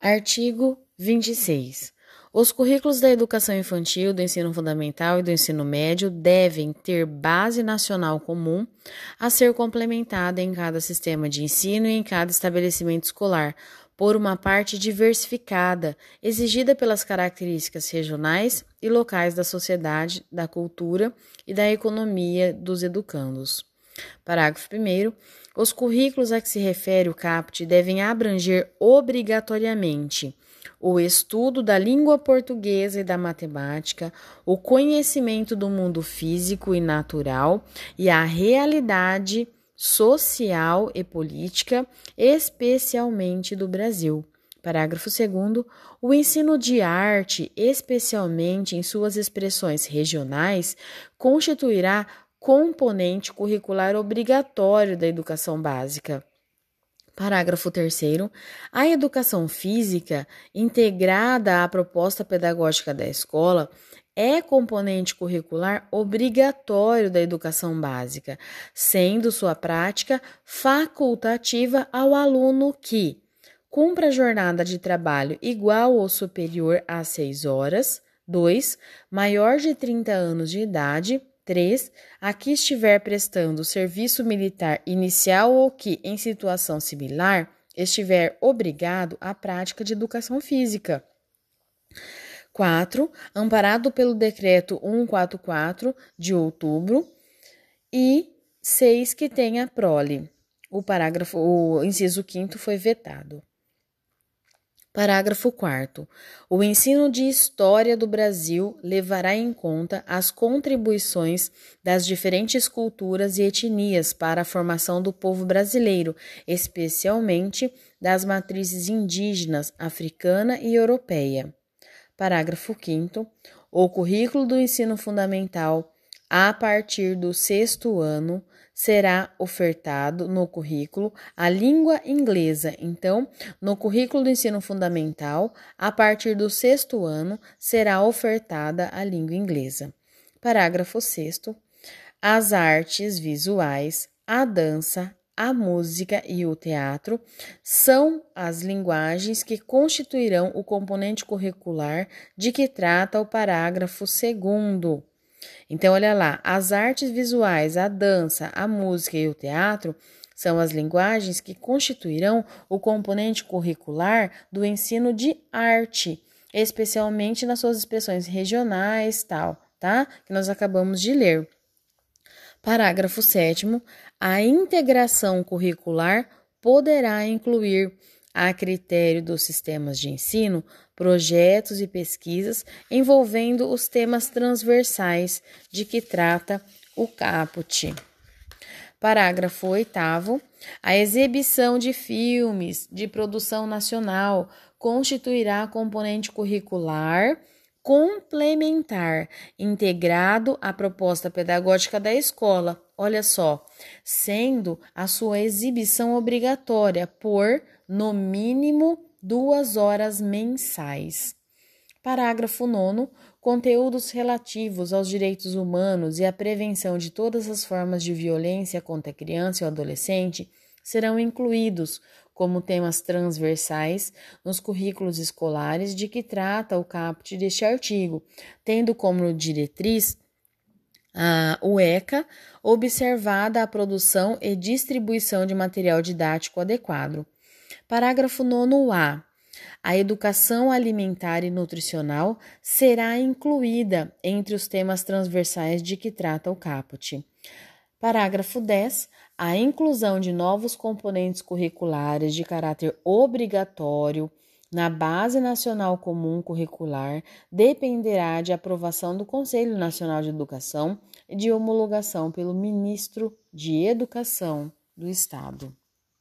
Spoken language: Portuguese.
Artigo 26. Os currículos da educação infantil, do ensino fundamental e do ensino médio devem ter base nacional comum a ser complementada em cada sistema de ensino e em cada estabelecimento escolar, por uma parte diversificada, exigida pelas características regionais e locais da sociedade, da cultura e da economia dos educandos. Parágrafo 1. Os currículos a que se refere o CAPT devem abranger obrigatoriamente o estudo da língua portuguesa e da matemática, o conhecimento do mundo físico e natural e a realidade social e política, especialmente do Brasil. Parágrafo 2. O ensino de arte, especialmente em suas expressões regionais, constituirá componente curricular obrigatório da educação básica. Parágrafo 3. A educação física, integrada à proposta pedagógica da escola, é componente curricular obrigatório da educação básica, sendo sua prática facultativa ao aluno que cumpra jornada de trabalho igual ou superior a 6 horas, 2. maior de 30 anos de idade, 3. A que estiver prestando serviço militar inicial ou que, em situação similar, estiver obrigado à prática de educação física. 4, amparado pelo decreto 144 de outubro, e 6 que tenha prole. O parágrafo, o inciso 5 foi vetado. Parágrafo 4. O ensino de História do Brasil levará em conta as contribuições das diferentes culturas e etnias para a formação do povo brasileiro, especialmente das matrizes indígenas, africana e europeia. Parágrafo 5. O currículo do ensino fundamental, a partir do sexto ano, será ofertado no currículo a língua inglesa. Então, no currículo do ensino fundamental, a partir do sexto ano, será ofertada a língua inglesa. Parágrafo 6. As artes visuais, a dança, a música e o teatro são as linguagens que constituirão o componente curricular de que trata o parágrafo segundo. Então, olha lá, as artes visuais, a dança, a música e o teatro são as linguagens que constituirão o componente curricular do ensino de arte, especialmente nas suas expressões regionais, tal, tá? Que nós acabamos de ler. Parágrafo 7. A integração curricular poderá incluir, a critério dos sistemas de ensino, projetos e pesquisas envolvendo os temas transversais de que trata o caput. Parágrafo 8. A exibição de filmes de produção nacional constituirá componente curricular complementar, integrado à proposta pedagógica da escola. Olha só, sendo a sua exibição obrigatória por, no mínimo, duas horas mensais. Parágrafo 9. Conteúdos relativos aos direitos humanos e à prevenção de todas as formas de violência contra a criança e o adolescente serão incluídos como temas transversais nos currículos escolares de que trata o caput deste artigo, tendo como diretriz a o ECA, observada a produção e distribuição de material didático adequado. Parágrafo 9a. A educação alimentar e nutricional será incluída entre os temas transversais de que trata o caput. Parágrafo 10. A inclusão de novos componentes curriculares de caráter obrigatório na Base Nacional Comum Curricular dependerá de aprovação do Conselho Nacional de Educação e de homologação pelo Ministro de Educação do Estado.